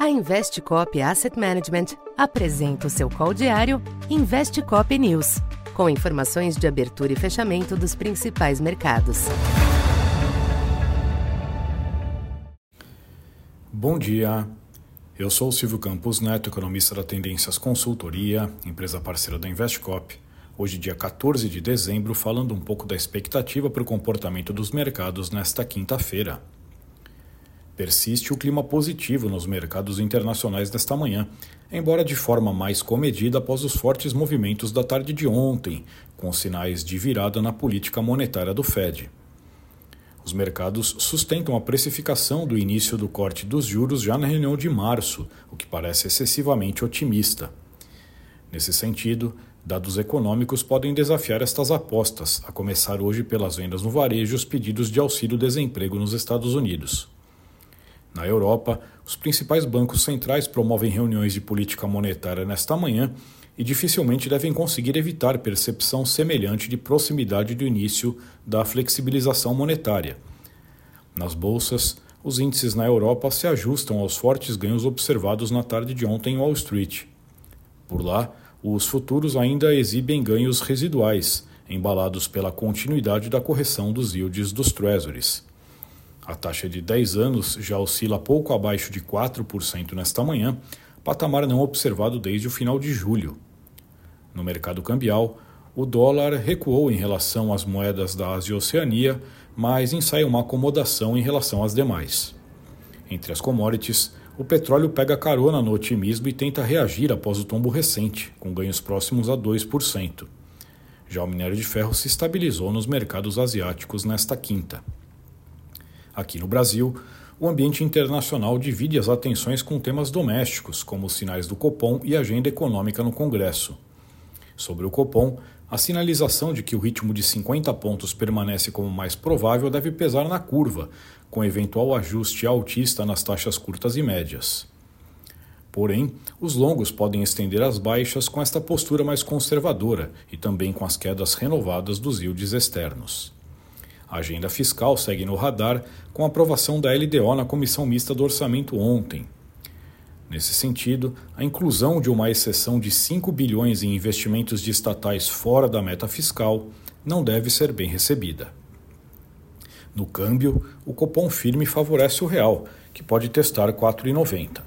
A Investcop Asset Management apresenta o seu call diário Investcop News, com informações de abertura e fechamento dos principais mercados. Bom dia. Eu sou o Silvio Campos Neto, economista da Tendências Consultoria, empresa parceira da Investcop. Hoje, dia 14 de dezembro, falando um pouco da expectativa para o comportamento dos mercados nesta quinta-feira. Persiste o clima positivo nos mercados internacionais desta manhã, embora de forma mais comedida após os fortes movimentos da tarde de ontem, com sinais de virada na política monetária do Fed. Os mercados sustentam a precificação do início do corte dos juros já na reunião de março, o que parece excessivamente otimista. Nesse sentido, dados econômicos podem desafiar estas apostas, a começar hoje pelas vendas no varejo e os pedidos de auxílio-desemprego nos Estados Unidos. Na Europa, os principais bancos centrais promovem reuniões de política monetária nesta manhã e dificilmente devem conseguir evitar percepção semelhante de proximidade do início da flexibilização monetária. Nas bolsas, os índices na Europa se ajustam aos fortes ganhos observados na tarde de ontem em Wall Street. Por lá, os futuros ainda exibem ganhos residuais, embalados pela continuidade da correção dos yields dos treasuries. A taxa de 10 anos já oscila pouco abaixo de 4% nesta manhã, patamar não observado desde o final de julho. No mercado cambial, o dólar recuou em relação às moedas da Ásia e Oceania, mas ensaia uma acomodação em relação às demais. Entre as commodities, o petróleo pega carona no otimismo e tenta reagir após o tombo recente, com ganhos próximos a 2%. Já o minério de ferro se estabilizou nos mercados asiáticos nesta quinta. Aqui no Brasil, o ambiente internacional divide as atenções com temas domésticos, como os sinais do Copom e a agenda econômica no Congresso. Sobre o Copom, a sinalização de que o ritmo de 50 pontos permanece como mais provável deve pesar na curva, com eventual ajuste altista nas taxas curtas e médias. Porém, os longos podem estender as baixas com esta postura mais conservadora e também com as quedas renovadas dos yields externos. A agenda fiscal segue no radar com a aprovação da LDO na Comissão Mista do Orçamento ontem. Nesse sentido, a inclusão de uma exceção de 5 bilhões em investimentos de estatais fora da meta fiscal não deve ser bem recebida. No câmbio, o Copom firme favorece o real, que pode testar 4,90.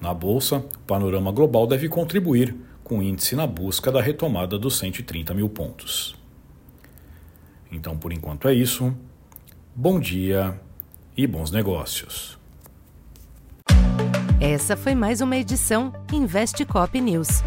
Na bolsa, o panorama global deve contribuir, com o índice na busca da retomada dos 130 mil pontos. Então, por enquanto é isso. Bom dia e bons negócios. Essa foi mais uma edição Investe Cop News.